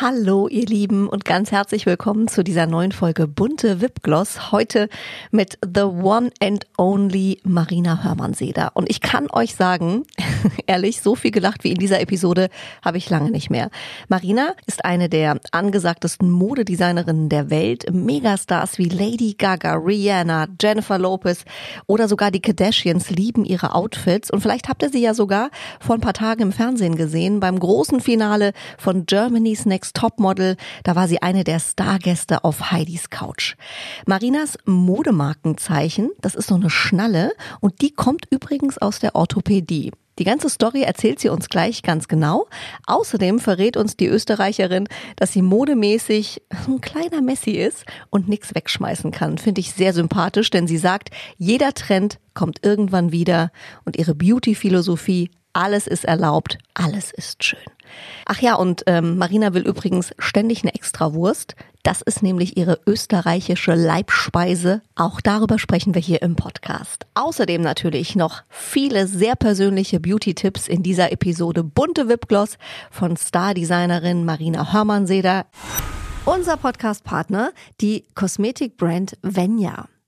Hallo ihr Lieben und ganz herzlich willkommen zu dieser neuen Folge Bunte Wipgloss. Heute mit The One and Only Marina Hörmann-Seder. Und ich kann euch sagen, ehrlich, so viel gelacht wie in dieser Episode habe ich lange nicht mehr. Marina ist eine der angesagtesten Modedesignerinnen der Welt. Megastars wie Lady Gaga, Rihanna, Jennifer Lopez oder sogar die Kardashians lieben ihre Outfits. Und vielleicht habt ihr sie ja sogar vor ein paar Tagen im Fernsehen gesehen beim großen Finale von Germany's Next Next Topmodel. Da war sie eine der Stargäste auf Heidis Couch. Marinas Modemarkenzeichen, das ist so eine Schnalle und die kommt übrigens aus der Orthopädie. Die ganze Story erzählt sie uns gleich ganz genau. Außerdem verrät uns die Österreicherin, dass sie modemäßig ein kleiner Messi ist und nichts wegschmeißen kann. Finde ich sehr sympathisch, denn sie sagt, jeder Trend kommt irgendwann wieder und ihre Beauty-Philosophie, alles ist erlaubt, alles ist schön. Ach ja, und ähm, Marina will übrigens ständig eine Extrawurst. Das ist nämlich ihre österreichische Leibspeise. Auch darüber sprechen wir hier im Podcast. Außerdem natürlich noch viele sehr persönliche Beauty-Tipps in dieser Episode Bunte Wipgloss von Stardesignerin Marina Hörmann-Seder. Unser Podcast-Partner, die Kosmetikbrand Venya.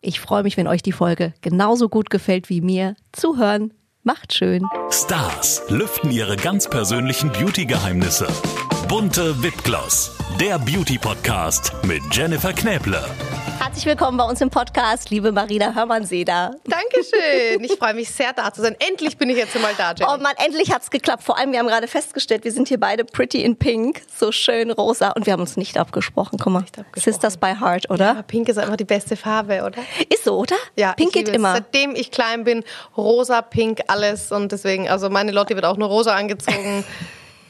Ich freue mich, wenn euch die Folge genauso gut gefällt wie mir. Zuhören macht schön. Stars lüften ihre ganz persönlichen Beauty-Geheimnisse. Bunte Wipgloss, der Beauty-Podcast mit Jennifer Knäble. Herzlich willkommen bei uns im Podcast, liebe Marina Hörmann-Seder. Dankeschön. Ich freue mich sehr, da zu sein. Endlich bin ich jetzt mal da, Jenny. Oh Mann, endlich hat's geklappt. Vor allem, wir haben gerade festgestellt, wir sind hier beide pretty in pink, so schön rosa und wir haben uns nicht abgesprochen. Guck mal, Nicht abgesprochen. Sisters by Heart, oder? Ja, Pink ist einfach die beste Farbe, oder? Ist so, oder? Ja, Pink geht es. immer. Seitdem ich klein bin, rosa, pink, alles und deswegen, also meine Lotti wird auch nur rosa angezogen.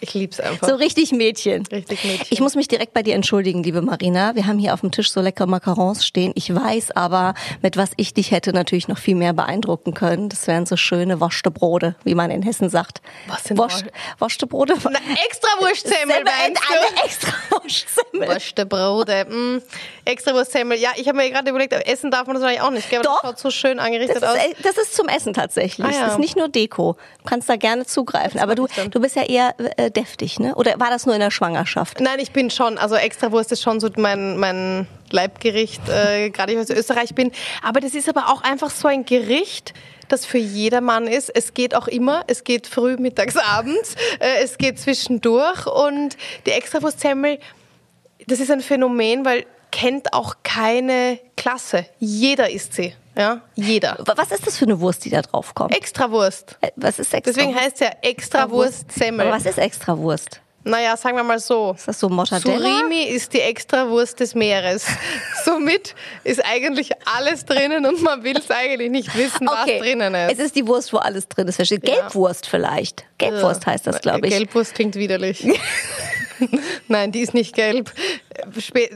Ich lieb's einfach. So richtig Mädchen. Richtig Mädchen. Ich muss mich direkt bei dir entschuldigen, liebe Marina. Wir haben hier auf dem Tisch so leckere Macarons stehen. Ich weiß aber, mit was ich dich hätte natürlich noch viel mehr beeindrucken können. Das wären so schöne waschte Brote, wie man in Hessen sagt. Was sind Wasch, waschte Brote? Eine extra Wurstsemmel, Semmel, meinst du? Eine extra Wurstsemmel. Waschte Brote. Mm, extra Wurstsemmel. Ja, ich habe mir gerade überlegt, essen darf man das eigentlich auch nicht, gell? Doch. Das schaut so schön Das angerichtet ist, aus. äh, das ist zum Essen tatsächlich. Ah, ja. Das ist nicht nur Deko. Du kannst da gerne zugreifen. Aber du, du bist ja eher äh, deftig, ne? Oder war das nur in der Schwangerschaft? Nein, ich bin schon, also Extrawurst ist schon so mein, mein Leibgericht, äh, gerade ich aus Österreich bin. Aber das ist aber auch einfach so ein Gericht, das für jedermann ist. Es geht auch immer, es geht früh, mittags, abends, äh, es geht zwischendurch und die Extrawurstsemmel, das ist ein Phänomen, weil kennt auch keine Klasse. Jeder isst sie, ja, jeder. Was ist das für eine Wurst, die da drauf kommt? Extrawurst. Äh, Was ist extra? Deswegen heißt es ja Extrawurstsemmel. Aber was ist Extrawurst? Naja, sagen wir mal so. Ist das so Mortadella? Surimi ist die Extrawurst des Meeres. Somit ist eigentlich alles drinnen und man will es eigentlich nicht wissen, was drinnen ist. Es ist die Wurst, wo alles drin ist. Versteht? Ja. Gelbwurst vielleicht. Gelbwurst heißt das, glaube ich. Gelbwurst klingt widerlich. Nein, die ist nicht gelb.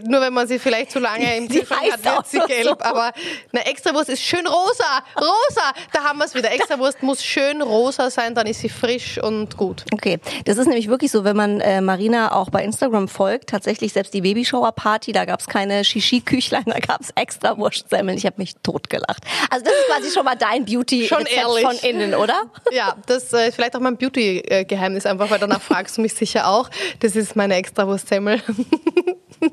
Nur wenn man sie vielleicht zu lange im Kühlschrank hat, wird sie gelb. so. Aber eine Extrawurst ist schön rosa. Rosa! Da haben wir es wieder. Extrawurst muss schön rosa sein, dann ist sie frisch und gut. Okay, das ist nämlich wirklich so, wenn man äh, Marina auch bei Instagram folgt, tatsächlich selbst die Babyshower-Party, da gab's keine Shishi-Küchlein, da gab's extra Wurstsemmeln. Ich habe mich totgelacht. Also das ist quasi schon mal dein beauty Schon ehrlich. von innen, oder? Ja, das äh, ist vielleicht auch mein Beauty-Geheimnis einfach, weil danach fragst du mich sicher auch. Das ist meine Extrawurstsemmel.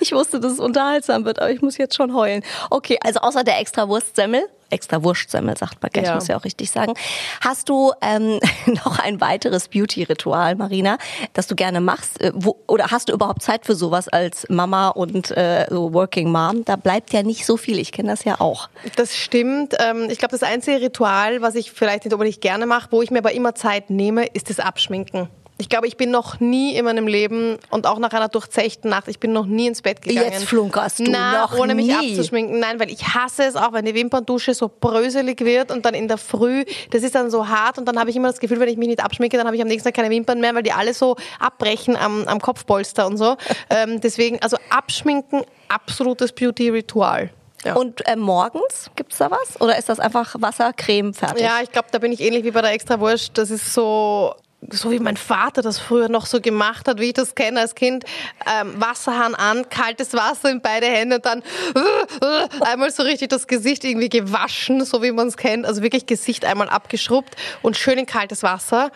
Ich wusste, dass es unterhaltsam wird, aber ich muss jetzt schon heulen. Okay, also außer der extra Wurstsemmel, extra Wurstsemmel sagt man, gell? ich Ja. muss ja auch richtig sagen, hast du ähm, noch ein weiteres Beauty-Ritual, Marina, das du gerne machst? Äh, Wo, oder hast du überhaupt Zeit für sowas als Mama und äh, so Working Mom? Da bleibt ja nicht so viel. Ich kenne das ja auch. Das stimmt. Ähm, Ich glaube, das einzige Ritual, was ich vielleicht nicht unbedingt gerne mache, wo ich mir aber immer Zeit nehme, ist das Abschminken. Ich glaube, ich bin noch nie in meinem Leben und auch nach einer durchzechten Nacht, ich bin noch nie ins Bett gegangen. Jetzt flunkerst du, Na, noch ohne mich nie. abzuschminken. Nein, weil ich hasse es auch, wenn die Wimperndusche so bröselig wird und dann in der Früh, das ist dann so hart und dann habe ich immer das Gefühl, wenn ich mich nicht abschminke, dann habe ich am nächsten Tag keine Wimpern mehr, weil die alle so abbrechen am, am Kopfpolster und so. ähm, deswegen, also abschminken, absolutes Beauty-Ritual. Ja. Und äh, morgens gibt's da was? Oder ist das einfach Wasser, Creme, fertig? Ja, ich glaube, da bin ich ähnlich wie bei der Extrawurst. Das ist so, so wie mein Vater das früher noch so gemacht hat, wie ich das kenne als Kind. Ähm, Wasserhahn an, kaltes Wasser in beide Hände und dann äh, äh, einmal so richtig das Gesicht irgendwie gewaschen, so wie man es kennt. Also wirklich Gesicht einmal abgeschrubbt und schön in kaltes Wasser.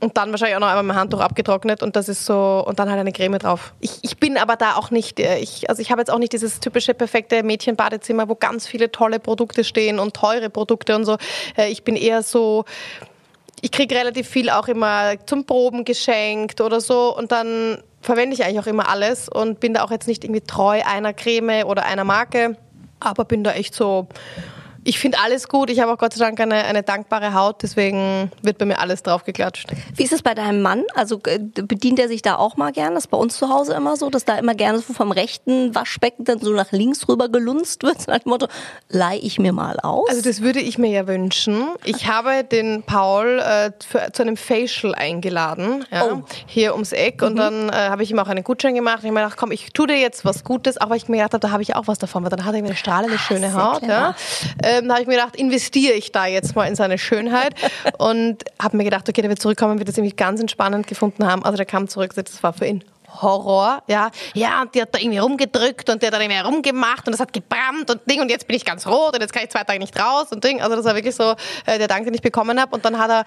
Und dann wahrscheinlich auch noch einmal mein Handtuch abgetrocknet und das ist so, und dann halt eine Creme drauf. Ich, ich bin aber da auch nicht, äh, ich, also ich habe jetzt auch nicht dieses typische perfekte Mädchenbadezimmer, wo ganz viele tolle Produkte stehen und teure Produkte und so. Ich bin eher so, ich kriege relativ viel auch immer zum Proben geschenkt oder so. Und dann verwende ich eigentlich auch immer alles und bin da auch jetzt nicht irgendwie treu einer Creme oder einer Marke, aber bin da echt so, ich finde alles gut. Ich habe auch Gott sei Dank eine, eine dankbare Haut, deswegen wird bei mir alles draufgeklatscht. Wie ist es bei deinem Mann? Also äh, bedient er sich da auch mal gern? Das ist bei uns zu Hause immer so, dass da immer gerne so vom rechten Waschbecken dann so nach links rüber gelunzt wird. So nach dem Motto, leih ich mir mal aus. Also das würde ich mir ja wünschen. Ich habe den Paul äh, für, zu einem Facial eingeladen, ja, Oh. hier ums Eck. Und dann äh, habe ich ihm auch einen Gutschein gemacht. Ich habe mir gedacht, komm, ich tue dir jetzt was Gutes, auch weil ich mir gedacht habe, da habe ich auch was davon, weil dann hat er eine strahlende, schöne sehr Haut. Ja. Ähm, da habe ich mir gedacht, investiere ich da jetzt mal in seine Schönheit. und habe mir gedacht, okay, der wird zurückkommen, wird das irgendwie ganz entspannend gefunden haben. Also der kam zurück, das war für ihn Horror, ja. Ja, und die hat da irgendwie rumgedrückt und der hat dann irgendwie rumgemacht und das hat gebrannt und Ding und jetzt bin ich ganz rot und jetzt kann ich zwei Tage nicht raus und Ding. Also das war wirklich so äh, der Dank, den ich bekommen habe. Und dann hat er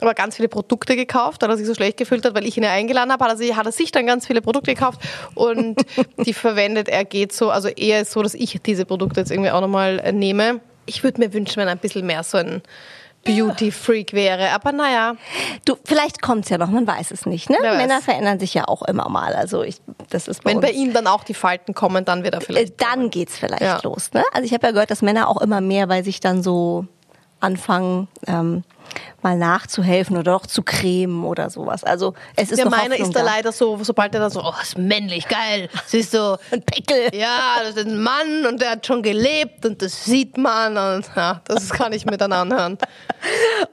aber ganz viele Produkte gekauft, weil er sich so schlecht gefühlt hat, weil ich ihn ja eingeladen habe, hat er, sich, hat er sich dann ganz viele Produkte gekauft und die verwendet er geht so, also eher so, dass ich diese Produkte jetzt irgendwie auch nochmal äh, nehme. Ich würde mir wünschen, wenn er ein bisschen mehr so ein Beauty-Freak wäre, aber naja. du, vielleicht kommt's ja noch, man weiß es nicht. Ne? Männer verändern sich ja auch immer mal. Also ich, das ist bei Wenn bei ihm dann auch die Falten kommen, dann wird er Äh, vielleicht. dann geht's vielleicht Ja. los. Ne? Also ich habe ja gehört, dass Männer auch immer mehr bei sich dann so anfangen, ähm, mal nachzuhelfen oder auch zu cremen oder sowas. Also es ist meiner Hoffnung ist da leider so, sobald er da so, oh, ist männlich, geil. Siehst du, ein Pickel. ja, das ist ein Mann und der hat schon gelebt und das sieht man und ja, das kann ich mir dann anhören.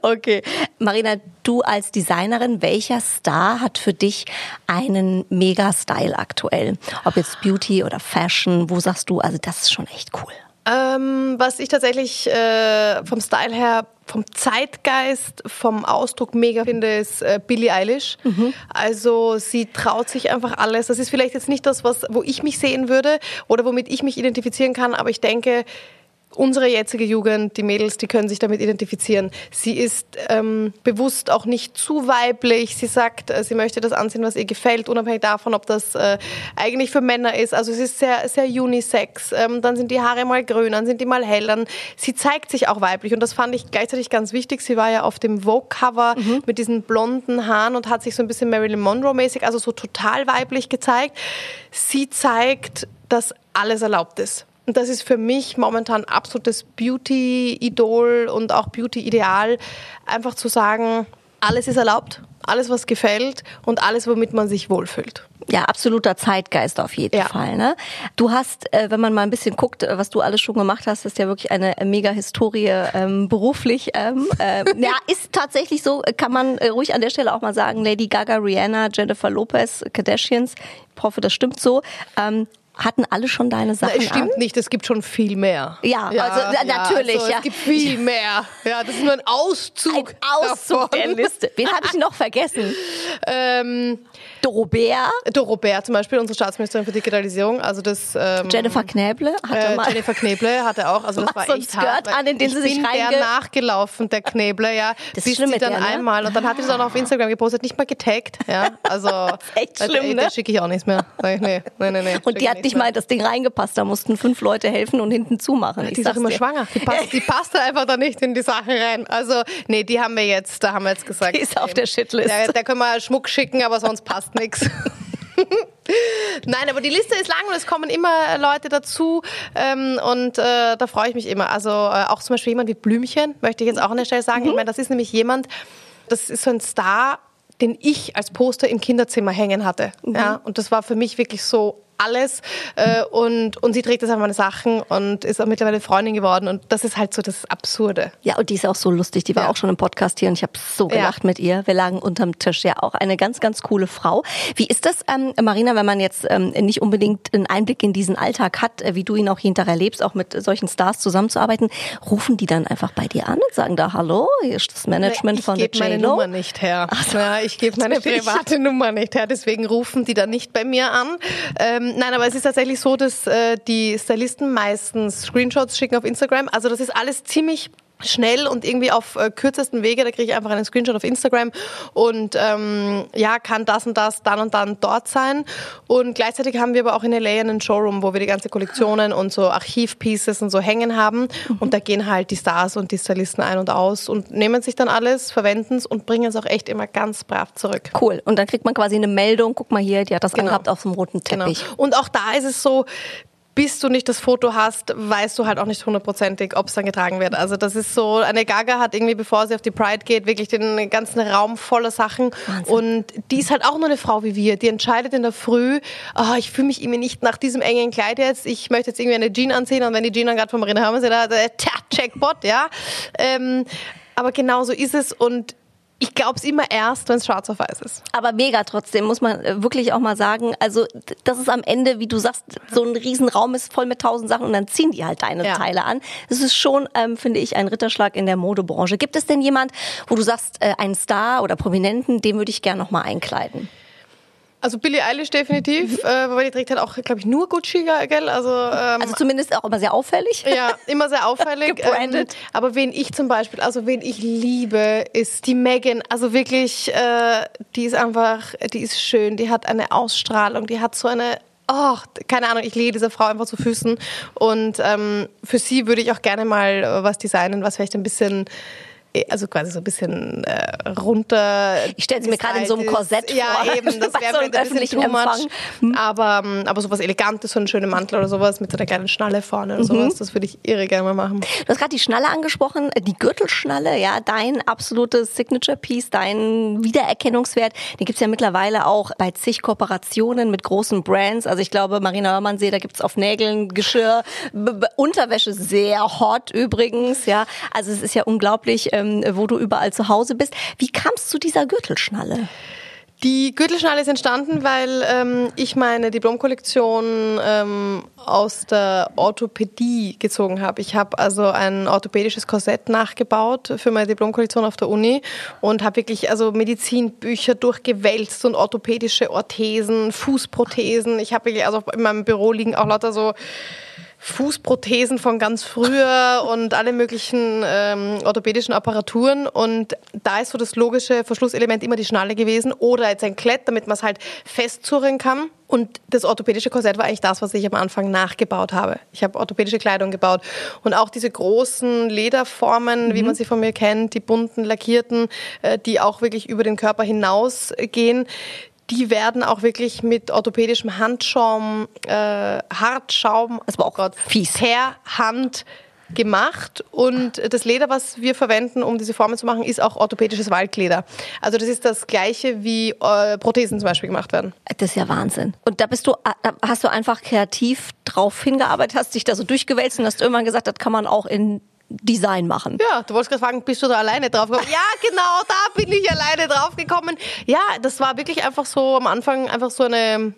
Okay. Marina, du als Designerin, welcher Star hat für dich einen Mega-Style aktuell? Ob jetzt Beauty oder Fashion, wo sagst du, also das ist schon echt cool. Ähm, was ich tatsächlich äh, vom Style her, vom Zeitgeist, vom Ausdruck mega finde, ist äh, Billie Eilish. Also sie traut sich einfach alles. Das ist vielleicht jetzt nicht das, was, wo ich mich sehen würde oder womit ich mich identifizieren kann, aber ich denke, unsere jetzige Jugend, die Mädels, die können sich damit identifizieren. Sie ist ähm, bewusst auch nicht zu weiblich. Sie sagt, äh, sie möchte das anziehen, was ihr gefällt, unabhängig davon, ob das äh, eigentlich für Männer ist. Also es ist sehr, sehr unisex. Ähm, dann sind die Haare mal grün, dann sind die mal hell. Dann, sie zeigt sich auch weiblich und das fand ich gleichzeitig ganz wichtig. Sie war ja auf dem Vogue-Cover mit diesen blonden Haaren und hat sich so ein bisschen Marilyn Monroe-mäßig, also so total weiblich gezeigt. Sie zeigt, dass alles erlaubt ist. Und das ist für mich momentan absolutes Beauty-Idol und auch Beauty-Ideal, einfach zu sagen, alles ist erlaubt, alles, was gefällt und alles, womit man sich wohlfühlt. Ja, absoluter Zeitgeist auf jeden Ja. Fall. Ne? Du hast, äh, wenn man mal ein bisschen guckt, äh, was du alles schon gemacht hast, ist ja wirklich eine mega Historie ähm, beruflich. Ähm, äh, ja, ist tatsächlich so, kann man äh, ruhig an der Stelle auch mal sagen, Lady Gaga, Rihanna, Jennifer Lopez, Kardashians, ich hoffe, das stimmt so. Ähm, hatten alle schon deine Sachen Na, es stimmt an? nicht, es gibt schon viel mehr. Ja, also, na, natürlich, also, ja. Es gibt viel mehr. Ja, das ist nur ein Auszug. Ein Auszug davon. der Liste. Wen habe ich noch vergessen? Ähm, Dorobert, Dorobert zum Beispiel, unsere Staatsministerin für Digitalisierung. Also das ähm, Jennifer Knäble hatte äh, mal. Jennifer Kneble hatte auch, also das war echt Skirt hart. an, in den ich sie sich bin der nachgelaufen, der Kneble, ja. Das ist schlimm sie dann der, ne? einmal und dann hat sie das auch noch auf Instagram gepostet, nicht mal getaggt, ja. Also echt also, schlimm, ey, ne? Der schicke ich auch nichts mehr. Nee, nee, nee, nee, Und die hat nicht mal das Ding reingepasst. Da mussten fünf Leute helfen und hinten zumachen. Die ist auch immer dir. schwanger. Die passt, die passt da einfach da nicht in die Sache rein. Also, nee, die haben wir jetzt, da haben wir jetzt gesagt. Die ist auf der Shitlist. Da, da können wir Schmuck schicken, aber sonst passt nichts. Nein, aber die Liste ist lang und es kommen immer Leute dazu ähm, und äh, da freue ich mich immer. Also äh, auch zum Beispiel jemand wie Blümchen, möchte ich jetzt auch an der Stelle sagen. Mhm. Ich meine, das ist nämlich jemand, das ist so ein Star, den ich als Poster im Kinderzimmer hängen hatte. Mhm. Ja, und das war für mich wirklich so alles äh, und, und sie trägt jetzt an meine Sachen und ist auch mittlerweile Freundin geworden und das ist halt so das Absurde. Ja, und die ist auch so lustig. Die war Ja. auch schon im Podcast hier und ich habe so Ja. gelacht mit ihr. Wir lagen unterm Tisch. Ja, auch eine ganz, ganz coole Frau. Wie ist das, ähm, Marina, wenn man jetzt ähm, nicht unbedingt einen Einblick in diesen Alltag hat, äh, wie du ihn auch hinterher lebst, auch mit solchen Stars zusammenzuarbeiten, rufen die dann einfach bei dir an und sagen da, hallo, hier ist das Management ich von der gebe meine? Nummer nicht her. Ja, ich gebe meine private Nummer nicht her, deswegen rufen die dann nicht bei mir an. Ähm, nein, aber es ist tatsächlich so, dass äh, die Stylisten meistens Screenshots schicken auf Instagram. Also das ist alles ziemlich schnell und irgendwie auf äh, kürzesten Wege, da kriege ich einfach einen Screenshot auf Instagram und ähm, ja, kann das und das dann und dann dort sein. Und gleichzeitig haben wir aber auch in LA einen Showroom, wo wir die ganze Kollektionen und so Archivpieces und so hängen haben. Und da gehen halt die Stars und die Stylisten ein und aus und nehmen sich dann alles, verwenden es und bringen es auch echt immer ganz brav zurück. Cool. Und dann kriegt man quasi eine Meldung, guck mal hier, die hat das Genau. angehabt auf dem roten Genau. Teppich. Und auch da ist es so, bis du nicht das Foto hast, weißt du halt auch nicht hundertprozentig, ob es dann getragen wird. Also das ist so, eine Gaga hat irgendwie, bevor sie auf die Pride geht, wirklich den ganzen Raum voller Sachen. Und die ist halt auch nur eine Frau wie wir. Die entscheidet in der Früh, oh, ich fühle mich irgendwie nicht nach diesem engen Kleid jetzt. Ich möchte jetzt irgendwie eine Jean anziehen und wenn die Jean dann gerade von Marina ist, da, äh, tja, Checkpot, ja. Ähm, aber genau so ist es und ich glaube es immer erst, wenn es schwarz auf weiß ist. Aber mega trotzdem, muss man äh, wirklich auch mal sagen. Also, das ist am Ende, wie du sagst, so ein Riesenraum ist voll mit tausend Sachen und dann ziehen die halt deine Ja. Teile an. Das ist schon, ähm, finde ich, ein Ritterschlag in der Modebranche. Gibt es denn jemand, wo du sagst, äh, einen Star oder Prominenten, den würde ich gerne noch mal einkleiden? Also Billie Eilish definitiv, Mhm. äh, weil die trägt halt auch, glaube ich, nur Gucci, gell? Also, ähm, Also zumindest auch immer sehr auffällig. ja, immer sehr auffällig. Gebrandet. Ähm, aber wen ich zum Beispiel, also wen ich liebe, ist die Megan. Also wirklich, äh, die ist einfach, die ist schön, die hat eine Ausstrahlung, die hat so eine Oh, keine Ahnung, ich lege dieser Frau einfach zu Füßen. Und ähm, für sie würde ich auch gerne mal äh, was designen, was vielleicht ein bisschen, also quasi so ein bisschen äh, runter. Ich stelle sie mir gerade in so einem. Korsett ja, vor. eben, das wäre so ein bisschen too much. Hm. Aber, ähm, aber sowas Elegantes, so einen schönen Mantel oder sowas mit so einer kleinen Schnalle vorne oder Mhm. sowas, das würde ich irre gerne mal machen. Du hast gerade die Schnalle angesprochen, äh, die Gürtelschnalle, ja, dein absolutes Signature-Piece, dein Wiedererkennungswert. Den gibt's ja mittlerweile auch bei zig Kooperationen mit großen Brands. Also ich glaube, Marina Hörmannsee, da gibt's auf Nägeln, Geschirr, B B Unterwäsche sehr hot übrigens, ja. Also es ist ja unglaublich, ähm, wo du überall zu Hause bist. Wie kam's zu dieser Gürtelschnalle? Die Gürtelschnalle ist entstanden, weil ähm, ich meine Diplomkollektion ähm, aus der Orthopädie gezogen habe. Ich habe also ein orthopädisches Korsett nachgebaut für meine Diplomkollektion auf der Uni und habe wirklich also Medizinbücher durchgewälzt und orthopädische Orthesen, Fußprothesen. Ich habe wirklich also in meinem Büro liegen auch lauter so Fußprothesen von ganz früher und alle möglichen ähm, orthopädischen Apparaturen. Und da ist so das logische Verschlusselement immer die Schnalle gewesen oder jetzt ein Klett, damit man es halt festzurren kann. Und das orthopädische Korsett war eigentlich das, was ich am Anfang nachgebaut habe. Ich habe orthopädische Kleidung gebaut. Und auch diese großen Lederformen, wie man sie von mir kennt, die bunten, lackierten, äh, die auch wirklich über den Körper hinausgehen, die werden auch wirklich mit orthopädischem Handschaum, äh, Hartschaum, war auch Gott, fies. per Hand gemacht und das Leder, was wir verwenden, um diese Formen zu machen, ist auch orthopädisches Waldleder. Also das ist das gleiche, wie äh, Prothesen zum Beispiel gemacht werden. Das ist ja Wahnsinn. Und da bist du, da hast du einfach kreativ drauf hingearbeitet, hast dich da so durchgewälzt und hast irgendwann gesagt, das kann man auch in Design machen. Ja, du wolltest gerade fragen, bist du da alleine drauf gekommen? Ja, genau, da bin ich alleine drauf gekommen. Ja, das war wirklich einfach so am Anfang einfach so eine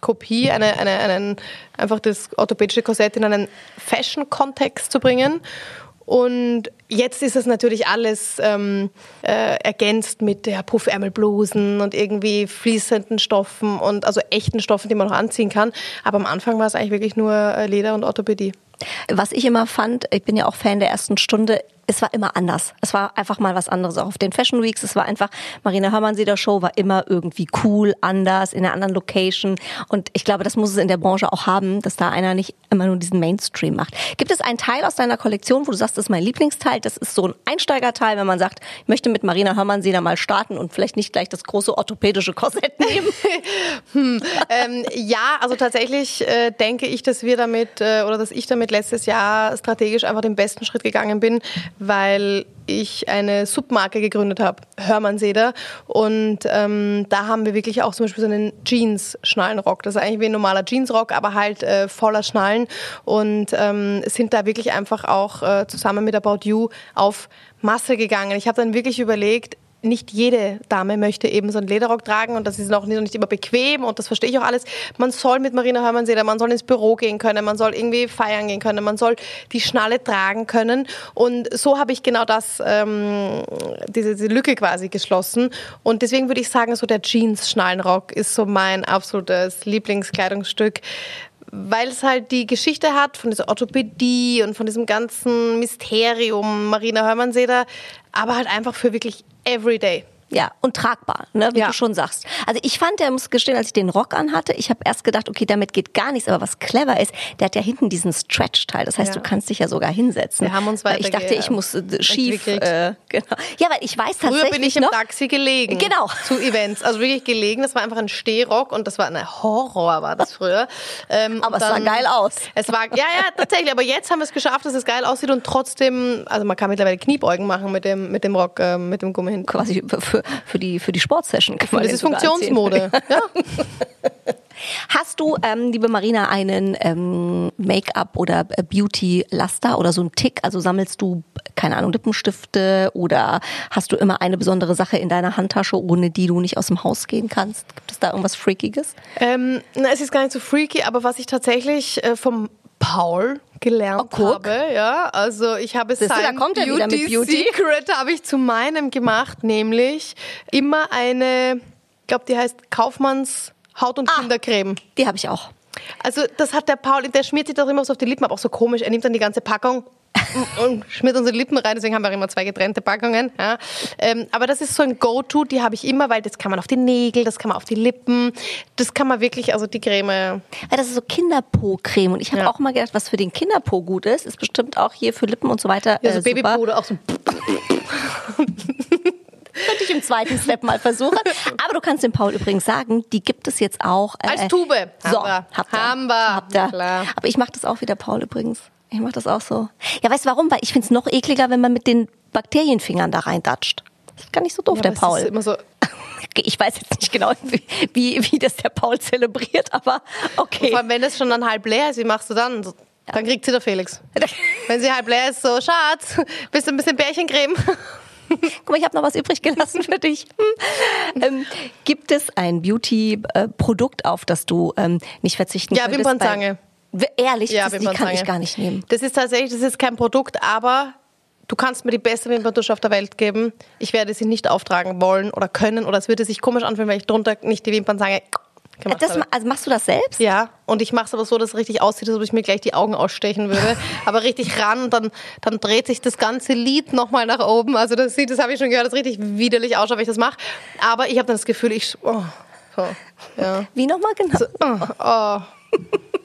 Kopie, eine, eine, einen, einfach das orthopädische Korsett in einen Fashion-Kontext zu bringen. Und jetzt ist es natürlich alles ähm, äh, ergänzt mit der Puffärmelblusen und irgendwie fließenden Stoffen und also echten Stoffen, die man noch anziehen kann. Aber am Anfang war es eigentlich wirklich nur äh, Leder und Orthopädie. Was ich immer fand, ich bin ja auch Fan der ersten Stunde, es war immer anders. Es war einfach mal was anderes. Auch auf den Fashion Weeks, es war einfach, Marina Hörmann-Seder Show war immer irgendwie cool, anders, in einer anderen Location. Und ich glaube, das muss es in der Branche auch haben, dass da einer nicht immer nur diesen Mainstream macht. Gibt es einen Teil aus deiner Kollektion, wo du sagst, das ist mein Lieblingsteil? Das ist so ein Einsteigerteil, wenn man sagt, ich möchte mit Marina Hörmann-Seder mal starten und vielleicht nicht gleich das große orthopädische Korsett nehmen. hm, ähm, ja, also tatsächlich äh, denke ich, dass wir damit äh, oder dass ich damit letztes Jahr strategisch einfach den besten Schritt gegangen bin, weil ich eine Submarke gegründet habe, Hörmann-Seder. Und ähm, da haben wir wirklich auch zum Beispiel so einen Jeans-Schnallenrock. Das ist eigentlich wie ein normaler Jeansrock, aber halt äh, voller Schnallen. Und ähm, sind da wirklich einfach auch äh, zusammen mit About You auf Masse gegangen. Ich habe dann wirklich überlegt, nicht jede Dame möchte eben so einen Lederrock tragen und das ist auch nicht, immer bequem und das verstehe ich auch alles. Man soll mit Marina Hörmann-Seder, man soll ins Büro gehen können, man soll irgendwie feiern gehen können, man soll die Schnalle tragen können und so habe ich genau das, ähm, diese, diese Lücke quasi geschlossen und deswegen würde ich sagen, so der Jeans-Schnallenrock ist so mein absolutes Lieblingskleidungsstück, weil es halt die Geschichte hat von dieser Orthopädie und von diesem ganzen Mysterium Marina Hörmann-Seder, aber halt einfach für wirklich every day. Ja, und tragbar, ne, wie ja. du schon sagst. Also ich fand, der muss gestehen, als ich den Rock anhatte, ich habe erst gedacht, okay, damit geht gar nichts, aber was clever ist, der hat ja hinten diesen Stretch-Teil. Das heißt, ja. du kannst dich ja sogar hinsetzen. Wir haben uns weiter Ich dachte, ich muss äh, schief. Äh, genau. Ja, weil ich weiß tatsächlich Früher bin ich im noch, Taxi gelegen. Genau. Zu Events. Also wirklich gelegen. Das war einfach ein Stehrock und das war ein Horror, war das früher. Ähm, aber es sah geil aus. Es war, ja, ja, tatsächlich. Aber jetzt haben wir es geschafft, dass es geil aussieht und trotzdem, also man kann mittlerweile Kniebeugen machen mit dem, mit dem Rock, äh, mit dem Gummi hinten. Quasi für, für die, für die Sportsession. das ist Funktionsmode. Ja. Hast du, ähm, liebe Marina, einen ähm, Make-up oder Beauty-Laster oder so einen Tick? Also sammelst du, keine Ahnung, Lippenstifte oder hast du immer eine besondere Sache in deiner Handtasche, ohne die du nicht aus dem Haus gehen kannst? Gibt es da irgendwas Freakiges? Ähm, na, es ist gar nicht so freaky, aber was ich tatsächlich äh, vom Paul gelernt oh, habe. Ja, also ich habe Siehst sein du, Beauty, Beauty Secret habe ich zu meinem gemacht, nämlich immer eine, ich glaube, die heißt Kaufmanns Haut- und ah, Kindercreme. Die habe ich auch. Also das hat der Paul, der schmiert sich doch immer so auf die Lippen, aber auch so komisch. Er nimmt dann die ganze Packung und schmiert unsere Lippen rein, deswegen haben wir auch immer zwei getrennte Packungen. Ja. Ähm, aber das ist so ein Go-To, die habe ich immer, weil das kann man auf die Nägel, das kann man auf die Lippen, das kann man wirklich, also die Creme. Ja, das ist so Kinderpo-Creme und ich habe ja. auch mal gedacht, was für den Kinderpo gut ist, ist bestimmt auch hier für Lippen und so weiter. Ja, so äh, Babypo oder auch so. Könnte ich im zweiten Step mal versuchen. Aber du kannst dem Paul übrigens sagen, die gibt es jetzt auch. Äh, Als Tube. So, habt ihr. Haben wir. Habt ihr. Klar. Aber ich mache das auch wie der Paul übrigens. Ich mache das auch so. Ja, weißt du warum? Weil ich finde es noch ekliger, wenn man mit den Bakterienfingern da reindatscht. Das ist gar nicht so doof, ja, der Paul. Ist immer so ich weiß jetzt nicht genau, wie, wie das der Paul zelebriert, aber okay. Vor allem, wenn es schon dann halb leer ist, wie machst du dann? Dann kriegt sie der Felix. wenn sie halb leer ist, so, Schatz, bist du ein bisschen Bärchencreme? Guck mal, ich habe noch was übrig gelassen für dich. Hm. Ähm, gibt es ein Beauty-Produkt, auf das du ähm, nicht verzichten ja, könntest? Ja, Wimpernzange. Ehrlich, ja, das, die kann ich gar nicht nehmen. Das ist tatsächlich, das ist kein Produkt, aber du kannst mir die beste Wimperntusche auf der Welt geben. Ich werde sie nicht auftragen wollen oder können oder es würde sich komisch anfühlen, wenn ich drunter nicht die Wimpernzange gemacht das, habe. Also machst du das selbst? Ja, und ich mache es aber so, dass es richtig aussieht, als ob ich mir gleich die Augen ausstechen würde. aber richtig ran, dann, dann dreht sich das ganze Lied nochmal nach oben. Also das sieht, das habe ich schon gehört, das richtig widerlich ausschaut, wenn ich das mache. Aber ich habe dann das Gefühl, ich... Oh, so, ja. Wie nochmal genau? So, oh, oh.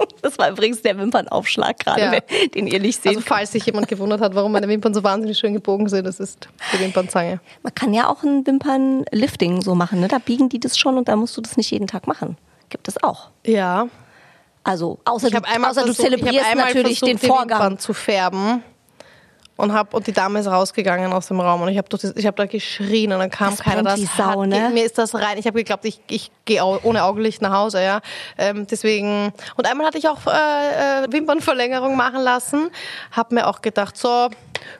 Das war übrigens der Wimpernaufschlag gerade, ja. den ihr nicht seht. Also falls sich jemand gewundert hat, warum meine Wimpern so wahnsinnig schön gebogen sind, das ist die Wimpernzange. Man kann ja auch ein Wimpernlifting so machen, ne? Da biegen die das schon und da musst du das nicht jeden Tag machen. Gibt es auch. Ja. Also außer, du, außer versucht, du zelebrierst natürlich versucht, den Vorgang. Wimpern zu färben und hab und die Dame ist rausgegangen aus dem Raum und ich habe ich habe da geschrien und dann kam das keiner. das Sau, ne? mir ist das rein. Ich habe geglaubt ich, ich gehe ohne Augenlicht nach Hause ja. Ähm, deswegen und einmal hatte ich auch äh, äh, Wimpernverlängerung machen lassen. Habe mir auch gedacht so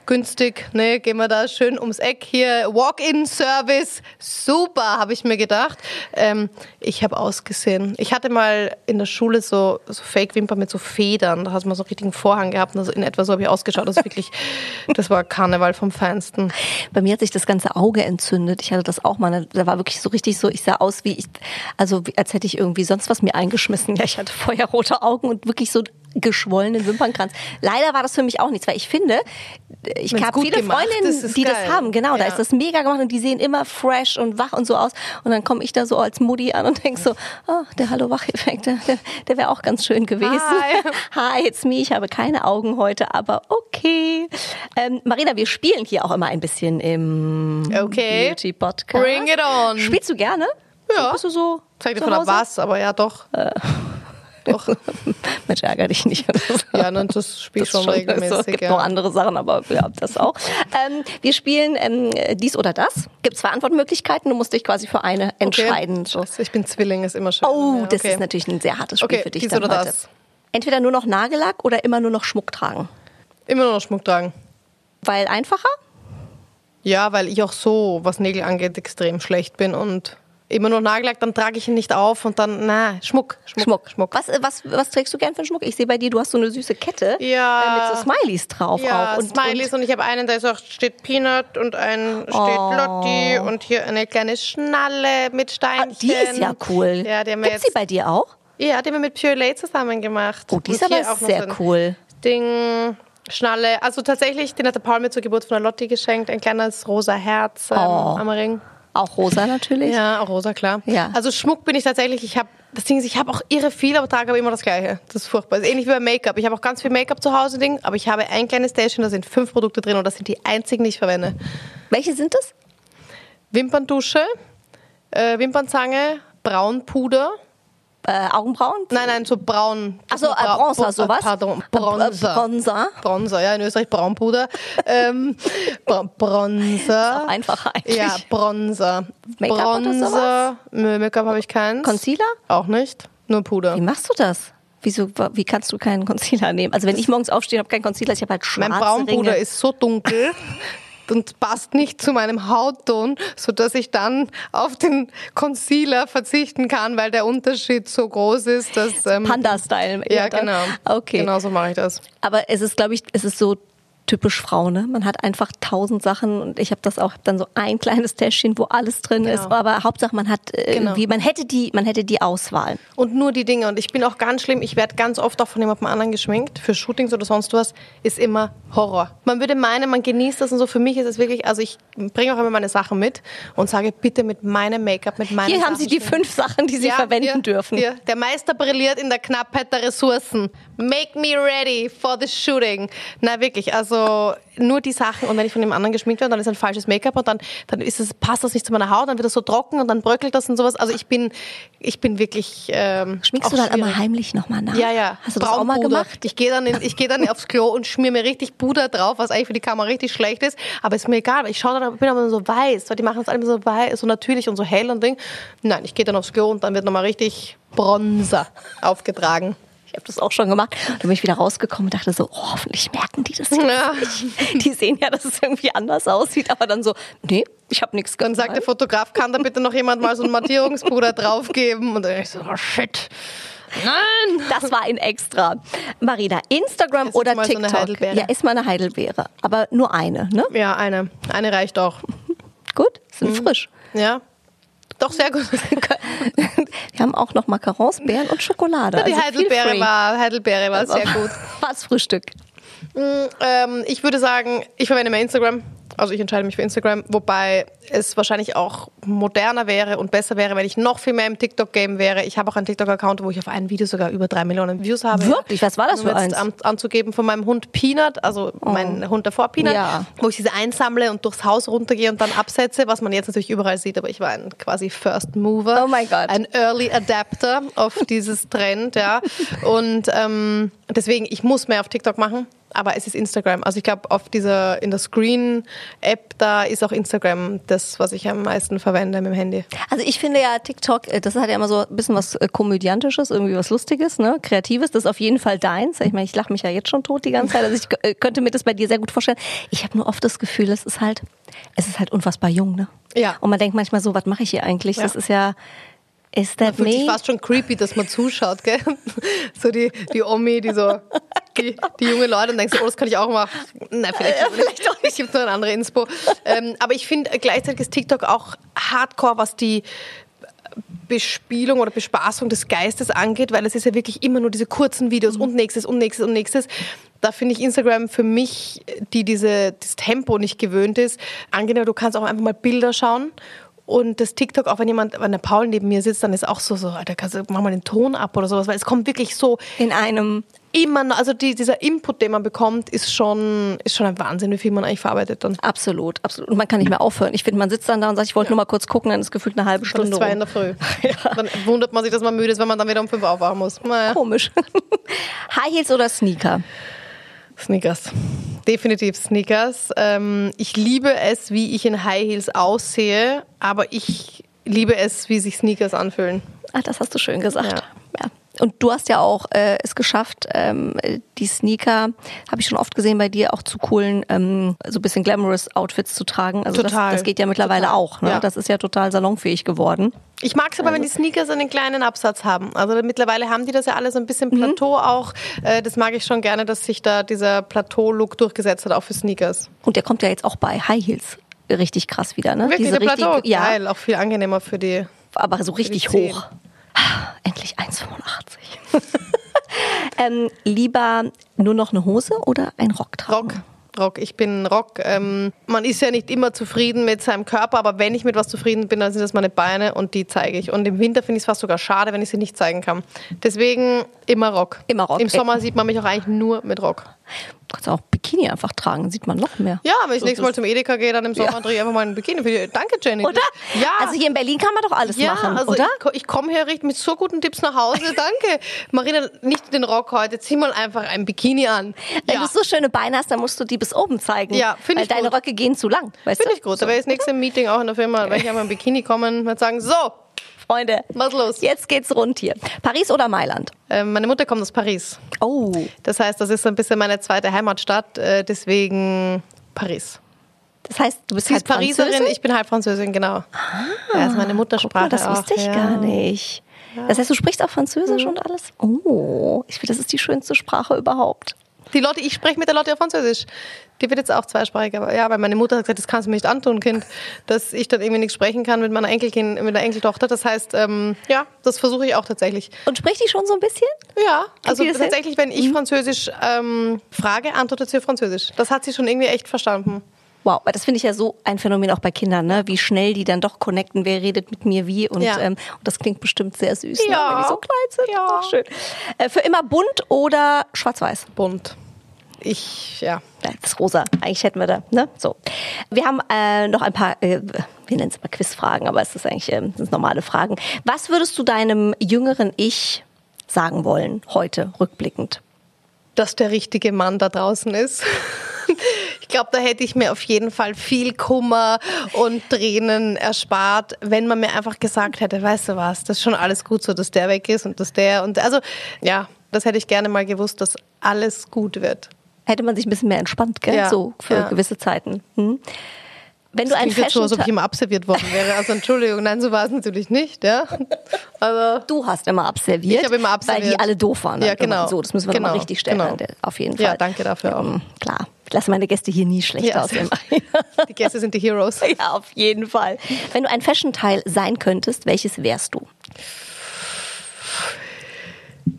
günstig, ne, gehen wir da schön ums Eck hier, Walk-in-Service, super, habe ich mir gedacht. Ähm, ich habe ausgesehen. Ich hatte mal in der Schule so, so Fake-Wimpern mit so Federn, da hast du mal so einen richtigen Vorhang gehabt, also in etwa so habe ich ausgeschaut. Das, wirklich, das war Karneval vom Feinsten. Bei mir hat sich das ganze Auge entzündet. Ich hatte das auch mal. Da war wirklich so richtig so, ich sah aus wie ich, also als hätte ich irgendwie sonst was mir eingeschmissen. Ja, ich hatte feuerrote Augen und wirklich so geschwollenen Wimpernkranz. Leider war das für mich auch nichts, weil ich finde, ich habe viele gemacht Freundinnen, die geil. das haben. Genau, da Ja. ist das mega gemacht und die sehen immer fresh und wach und so aus. Und dann komme ich da so als Mutti an und denk so, oh, der Hallo-Wach-Effekt, der, der wäre auch ganz schön gewesen. Hi. Hi, it's me. Ich habe keine Augen heute, aber okay. Ähm, Marina, wir spielen hier auch immer ein bisschen im Okay. Beauty Podcast. Bring it on. Spielst du gerne? Ja. So, bist du so? Zeig dir von Hause? was, aber ja doch. Doch. Mensch, ärger dich nicht. so. Ja, ne, das spiel Das schon regelmäßig. Es gibt ja. noch andere Sachen, aber ja, das auch. ähm, wir spielen ähm, dies oder das. Gibt zwei Antwortmöglichkeiten. Du musst dich quasi für eine entscheiden. So. Scheiße, Ich bin Zwilling, ist immer schön. Oh, ja, das okay. ist natürlich ein sehr hartes Spiel Okay, für dich dies dann oder heute. das. Entweder nur noch Nagellack oder immer nur noch Schmuck tragen. Immer nur noch Schmuck tragen. Weil einfacher? Ja, weil ich auch so, was Nägel angeht, extrem schlecht bin und immer nur Nagellack, dann trage ich ihn nicht auf und dann, na, Schmuck, Schmuck, Schmuck. Schmuck. Was, was, was trägst du gern für einen Schmuck? Ich sehe bei dir, du hast so eine süße Kette Ja. äh, mit so Smileys drauf Ja, auch. Und, Smileys und, ich habe einen, da ist auch, steht Peanut und einen steht Oh. Lotti und hier eine kleine Schnalle mit Und, Steinchen. ah, die ist ja cool. Ja, die haben Gibt's jetzt, bei dir auch? ja, die haben wir mit Pure Lay zusammen gemacht. Oh, die ist Und aber hier auch noch sehr so cool. Ding, Schnalle. Also tatsächlich, den hat der Paul mir zur Geburt von der Lotti geschenkt. Ein kleines rosa Herz ähm, Oh. am Ring. Auch rosa natürlich. Ja, auch rosa, klar. Ja. Also Schmuck bin ich tatsächlich, ich habe, das Ding ist, ich habe auch irre viel, aber trage aber immer das Gleiche. Das ist furchtbar. Das ist ähnlich wie bei Make-up. Ich habe auch ganz viel Make-up zu Hause, Ding, aber ich habe ein kleines Station, da sind fünf Produkte drin und das sind die einzigen, die ich verwende. Welche sind das? Wimperntusche, äh, Wimpernzange, Braunpuder. Äh, Augenbrauen? Nein, nein, so braun. Achso, äh, Bronzer, Bra- sowas? Pardon, Äh, Bronzer. Bronzer. Bronzer, ja, in Österreich Braunpuder. ähm, Bra Bronzer. Einfacher eigentlich. Ja, Bronzer. Make-up Bronzer. Make-up habe ich keins. Concealer? Auch nicht. Nur Puder. Wie machst du das? Wieso, wie kannst du keinen Concealer nehmen? Also wenn ich morgens aufstehe und habe keinen Concealer, ich habe halt schwarze Mein Braunpuder Ringe. ist so dunkel und passt nicht zu meinem Hautton, sodass ich dann auf den Concealer verzichten kann, weil der Unterschied so groß ist, dass... Ähm, Panda-Style. ja, dann. genau. Okay. Genau so mache ich das. Aber es ist, glaube ich, es ist so typisch Frau, ne? Man hat einfach tausend Sachen und ich habe das auch hab dann so ein kleines Täschchen, wo alles drin ist. Genau. Aber Hauptsache man hat äh, Genau. irgendwie, man hätte die, man hätte die Auswahl. Und nur die Dinge. Und ich bin auch ganz schlimm. Ich werde ganz oft auch von jemandem anderen geschminkt. Für Shootings oder sonst was ist immer Horror. Man würde meinen, man genießt das und so. Für mich ist es wirklich, also ich bringe auch immer meine Sachen mit und sage, bitte mit meinem Make-up, mit meinen Hier haben Sachen Sie die schminken. fünf Sachen, die Sie verwenden hier, dürfen. Hier. Der Meister brilliert in der Knappheit der Ressourcen. Make me ready for the shooting. Na wirklich, also nur die Sachen und wenn ich von dem anderen geschminkt werde, dann ist ein falsches Make-up und dann, dann ist es, passt das nicht zu meiner Haut, dann wird das so trocken und dann bröckelt das und sowas. Also ich bin, ich bin wirklich ähm, Schminkst du dann immer schwierig. heimlich nochmal nach? Ja, ja. Hast du das auch mal gemacht? Ich gehe dann, in, ich gehe dann aufs Klo und schmier mir richtig Puder drauf, was eigentlich für die Kamera richtig schlecht ist. Aber ist mir egal, weil ich schaue dann, bin aber so weiß, weil die machen das alle so weiß, so natürlich und so hell und Ding. Nein, ich gehe dann aufs Klo und dann wird nochmal richtig Bronzer aufgetragen. Ich habe das auch schon gemacht. Und dann bin ich wieder rausgekommen und dachte so, oh, hoffentlich merken die das jetzt Ja. nicht. Die sehen ja, dass es irgendwie anders aussieht, aber dann so, nee, ich habe nichts Dann sagt der Fotograf, kann da bitte noch jemand mal so ein Mattierungspuder draufgeben? Und ich so, oh shit. Nein! Das war ein Extra. Marina, Instagram Ist oder mal so eine TikTok? Heidelbeere. ja, ist mal eine Heidelbeere. Aber nur eine, ne? Ja, eine. Eine reicht auch. Gut, sind Mhm. frisch. Ja. Doch, sehr gut. Wir haben auch noch Macarons, Beeren und Schokolade. Die also Heidelbeere war, Heidelbeere war sehr gut. War's Frühstück. Ähm, ich würde sagen, ich verwende mehr Instagram. Also ich entscheide mich für Instagram, wobei es wahrscheinlich auch moderner wäre und besser wäre, wenn ich noch viel mehr im TikTok-Game wäre. Ich habe auch einen TikTok-Account, wo ich auf ein Video sogar über drei Millionen Views habe. Wirklich? Was war das für eins? An, anzugeben von meinem Hund Peanut, also mein Hund davor Peanut, Ja. wo ich diese einsammle und durchs Haus runtergehe und dann absetze, was man jetzt natürlich überall sieht, aber ich war ein quasi First Mover. Oh mein Gott. Ein Early Adapter auf dieses Trend, ja. Und ähm, deswegen, ich muss mehr auf TikTok machen. Aber es ist Instagram. Also ich glaube, auf dieser, in der Screen-App, da ist auch Instagram das, was ich am meisten verwende mit dem Handy. Also ich finde ja TikTok, äh, das hat ja immer so ein bisschen was äh, Komödiantisches, irgendwie was Lustiges, ne? Kreatives. Das ist auf jeden Fall deins. Ich meine, ich lache mich ja jetzt schon tot die ganze Zeit. Also ich äh, könnte mir das bei dir sehr gut vorstellen. Ich habe nur oft das Gefühl, es ist halt, es ist halt unfassbar jung, ne? Ja. Und man denkt manchmal so, was mache ich hier eigentlich? Ja. Das ist ja, is that Fühlt sich me? fast schon creepy, dass man zuschaut, gell? So die, die Omi, die so, die, die junge Leute und denkt so, oh, das kann ich auch machen. Nein, vielleicht, vielleicht auch nicht. Gibt noch eine andere Inspo. Ähm, aber ich finde gleichzeitig ist TikTok auch hardcore, was die Bespielung oder Bespaßung des Geistes angeht, weil es ist ja wirklich immer nur diese kurzen Videos und nächstes und nächstes und nächstes. Da finde ich Instagram für mich, die diese, das Tempo nicht gewöhnt ist, angenehmer. Du kannst auch einfach mal Bilder schauen. Und das TikTok, auch wenn jemand, wenn der Paul neben mir sitzt, dann ist auch so, so, Alter, kannst du, mach mal den Ton ab oder sowas, weil es kommt wirklich so In einem, immer, noch- also die, dieser Input, den man bekommt, ist schon, ist schon ein Wahnsinn, wie viel man eigentlich verarbeitet dann. absolut, absolut. Und man kann nicht mehr aufhören. Ich finde, man sitzt dann da und sagt, ich wollte nur mal kurz gucken, dann ist gefühlt eine halbe Dann Stunde ist zwei in der Früh. Dann wundert man sich, dass man müde ist, wenn man dann wieder um fünf aufwachen muss. Naja. Komisch. High Heels oder Sneaker? Sneakers. Definitiv Sneakers. Ähm, ich liebe es, wie ich in High Heels aussehe, aber ich liebe es, wie sich Sneakers anfühlen. Ah, das hast du schön gesagt. Ja. Und du hast ja auch äh, es geschafft, ähm, die Sneaker, habe ich schon oft gesehen bei dir, auch zu coolen, ähm, so ein bisschen glamorous Outfits zu tragen. Also Total. Das, das geht ja mittlerweile Total. auch. Ne? Ja. Das ist ja total salonfähig geworden. Ich mag es aber, wenn die Sneakers einen kleinen Absatz haben. Also mittlerweile haben die das ja alle so ein bisschen Plateau auch. Äh, das mag ich schon gerne, dass sich da dieser Plateau-Look durchgesetzt hat, auch für Sneakers. Und der kommt ja jetzt auch bei High Heels richtig krass wieder. Ne? Wirklich, Diese der Plateau. richtig, ja, Geil, auch viel angenehmer für die. aber so richtig hoch. Ah, Endlich 1,85. ähm, lieber nur noch eine Hose oder ein Rock tragen? Rock. Rock. Ich bin Rock. Ähm, man ist ja nicht immer zufrieden mit seinem Körper, aber wenn ich mit was zufrieden bin, dann sind das meine Beine und die zeige ich. Und im Winter finde ich es fast sogar schade, wenn ich sie nicht zeigen kann. Deswegen immer Rock. Immer Rock. Im Sommer sieht man mich auch eigentlich nur mit Rock. Du kannst auch Bikini einfach tragen, sieht man noch mehr. Ja, wenn ich So nächstes Mal zum Edeka gehe, dann im Sommer Ja. drehe ich einfach mal einen Bikini für die. Danke, Jenny. Oder? Ja. Also hier in Berlin kann man doch alles ja, machen, also oder? ich, ich komme hier richtig mit so guten Tipps nach Hause. Danke. Marina, nicht den Rock heute. Zieh mal einfach ein Bikini an. Wenn Ja. du so schöne Beine hast, dann musst du die bis oben zeigen. Ja, find Weil ich deine gut. Röcke gehen zu lang. Weißt Finde ich gut. Da werde ich das nächste Meeting auch in der Firma, wenn ich einmal im Bikini kommen und sagen, so, Freunde, was los? jetzt geht's rund hier. Paris oder Mailand? Ähm, meine Mutter kommt aus Paris. Oh, Das heißt, das ist so ein bisschen meine zweite Heimatstadt, äh, deswegen Paris. das heißt, du bist Sie ist Pariserin, Französin? ich bin halb Französin, genau. ja, ist meine Muttersprache mal, das wusste auch, ich ja. gar nicht. Das heißt, du sprichst auch Französisch und alles? Oh, ich finde, das ist die schönste Sprache überhaupt. Die Lotte, ich spreche mit der Lotte auf Französisch. Die wird jetzt auch zweisprachig, aber ja, weil meine Mutter hat gesagt, das kannst du mir nicht antun, Kind, dass ich dann irgendwie nichts sprechen kann mit meiner Enkelkind, mit der Enkeltochter. Das heißt, ähm, ja, das versuche ich auch tatsächlich. Und spricht die schon so ein bisschen? Ja, also das hin? tatsächlich, wenn ich Französisch ähm, frage, antwortet sie Französisch. Das hat sie schon irgendwie echt verstanden. Wow, aber das finde ich ja so ein Phänomen auch bei Kindern, ne? wie schnell die dann doch connecten, wer redet mit mir wie und, Ja. ähm, und das klingt bestimmt sehr süß, ne? Ja. wenn die so klein sind. Ja. Ach, schön. Äh, für immer bunt oder schwarz-weiß? Bunt. Ich, ja. Das ist rosa. Eigentlich hätten wir da, ne? So. Wir haben äh, noch ein paar, äh, wir nennen es mal Quizfragen, aber es ist eigentlich das sind normale Fragen. Was würdest du deinem jüngeren Ich sagen wollen, heute, rückblickend? dass der richtige Mann da draußen ist. Ich glaube, da hätte ich mir auf jeden Fall viel Kummer und Tränen erspart, wenn man mir einfach gesagt hätte, weißt du was, das ist schon alles gut so, dass der weg ist und dass der und also ja, das hätte ich gerne mal gewusst, dass alles gut wird. Hätte man sich ein bisschen mehr entspannt, gell? Ja, So für ja. gewisse Zeiten. Hm? Wenn du Das ein klingt jetzt so, Fashion als ob ich immer abserviert worden wäre. Also Entschuldigung, nein, so war es natürlich nicht, ja. Also Du hast immer absolviert. Ich habe immer Weil absolviert. die alle doof waren. Ja, halt genau. So, das müssen wir Genau, nochmal richtig stellen. genau. Auf jeden Fall. Ja, danke dafür auch. Ähm, klar. Ich lasse meine Gäste hier nie schlecht Ja, aussehen. die Gäste sind die Heroes. ja, auf jeden Fall. Wenn du ein Fashion-Teil sein könntest, welches wärst du?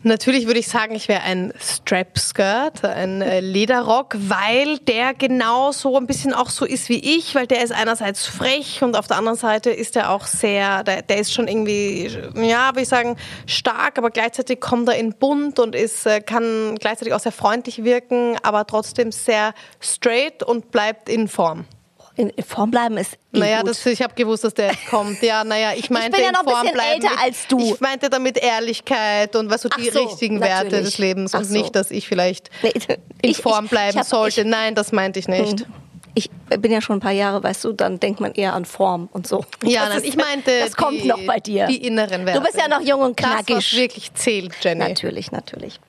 Natürlich würde ich sagen, ich wäre ein Strap-Skirt, ein äh, Lederrock, weil der genau so ein bisschen auch so ist wie ich, weil der ist einerseits frech und auf der anderen Seite ist er auch sehr, der, der ist schon irgendwie, ja, würde ich sagen, stark, aber gleichzeitig kommt er in bunt und ist, äh, kann gleichzeitig auch sehr freundlich wirken, aber trotzdem sehr straight und bleibt in Form. In, in Form bleiben ist eh Naja, gut. das, ich habe gewusst, dass der kommt. Ja, naja, ich meinte ja in noch ein Form bisschen bleiben älter mit, als du. Ich meinte damit Ehrlichkeit und was so die Ach so, richtigen Werte natürlich. des Lebens Ach und so. nicht, dass ich vielleicht Nee, in ich- Form ich- bleiben ich sollte. ich- Nein, das meinte ich nicht. ich bin ja schon ein paar Jahre, weißt du, dann denkt man eher an Form und so. Ja, Das ist- ich meinte Das kommt die- noch bei dir. die inneren Werte. Du bist ja noch jung und Das, was knackig. wirklich zählt, Jenny. Natürlich, natürlich.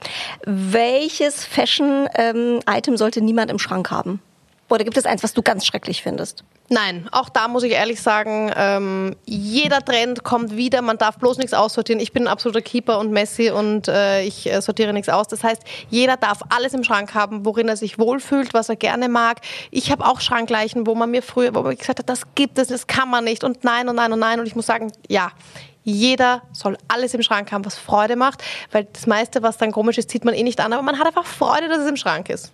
Welches Fashion-Item sollte niemand im Schrank haben? Oder gibt es eins, was du ganz schrecklich findest? Nein, auch da muss ich ehrlich sagen, ähm, jeder Trend kommt wieder, man darf bloß nichts aussortieren. Ich bin ein absoluter Keeper und Messi und äh, ich äh, sortiere nichts aus. Das heißt, jeder darf alles im Schrank haben, worin er sich wohlfühlt, was er gerne mag. Ich habe auch Schrankleichen, wo man mir früher wo man gesagt hat, das gibt es, das kann man nicht und nein und nein und nein. Und ich muss sagen, ja, jeder soll alles im Schrank haben, was Freude macht, weil das meiste, was dann komisch ist, zieht man eh nicht an, aber man hat einfach Freude, dass es im Schrank ist.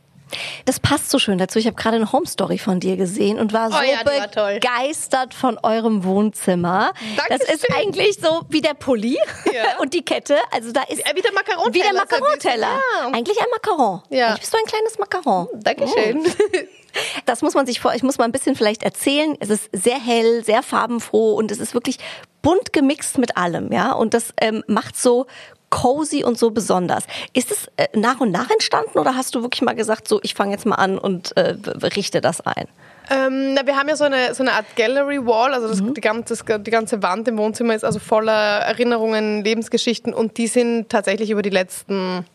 Das passt so schön dazu. Ich habe gerade eine Home Story von dir gesehen und war so Oh ja, war begeistert von eurem Wohnzimmer. Das ist Dankeschön. eigentlich so wie der Pulli Ja. und die Kette. Also da ist wie der Macaron-Teller, Wie der so Macaron-Teller. ja. Eigentlich ein Macaron. Ja. Eigentlich bist du ein kleines Macaron. Dankeschön. Das muss man sich vor, ich muss mal ein bisschen vielleicht erzählen. Es ist sehr hell, sehr farbenfroh und es ist wirklich bunt gemixt mit allem, ja. Und das ähm, macht so cozy und so besonders. Ist es äh, nach und nach entstanden oder hast du wirklich mal gesagt, so ich fange jetzt mal an und äh, richte das ein? Ähm, na, wir haben ja so eine, so eine Art Gallery Wall, also das, die, ganze, das, die ganze Wand im Wohnzimmer ist also voller Erinnerungen, Lebensgeschichten und die sind tatsächlich über die letzten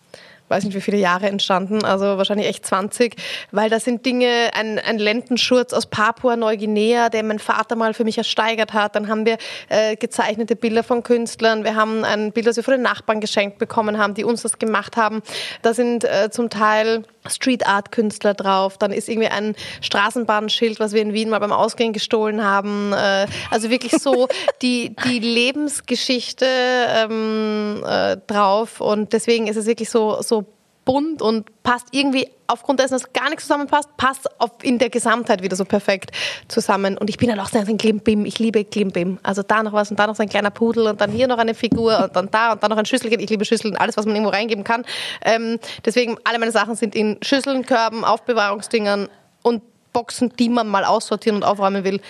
weiß nicht wie viele Jahre entstanden, also wahrscheinlich echt 20, weil da sind Dinge, ein, ein Lendenschurz aus Papua-Neuguinea, den mein Vater mal für mich ersteigert hat, dann haben wir äh, gezeichnete Bilder von Künstlern, wir haben ein Bild, das wir von den Nachbarn geschenkt bekommen haben, die uns das gemacht haben, da sind äh, zum Teil Street Art Künstler drauf, dann ist irgendwie ein Straßenbahnschild, was wir in Wien mal beim Ausgehen gestohlen haben, äh, also wirklich so die, die Lebensgeschichte ähm, äh, drauf. Und deswegen ist es wirklich so, so bunt und passt irgendwie aufgrund dessen, dass gar nichts zusammenpasst, passt in der Gesamtheit wieder so perfekt zusammen. Und ich bin halt auch so ein Klimbim. Ich liebe Klimbim. Also da noch was und da noch so ein kleiner Pudel und dann hier noch eine Figur und dann da und dann noch ein Schüsselchen. Ich liebe Schüsseln, alles, was man irgendwo reingeben kann. Ähm, deswegen, alle meine Sachen sind in Schüsseln, Körben, Aufbewahrungsdingern und Boxen, die man mal aussortieren und aufräumen will,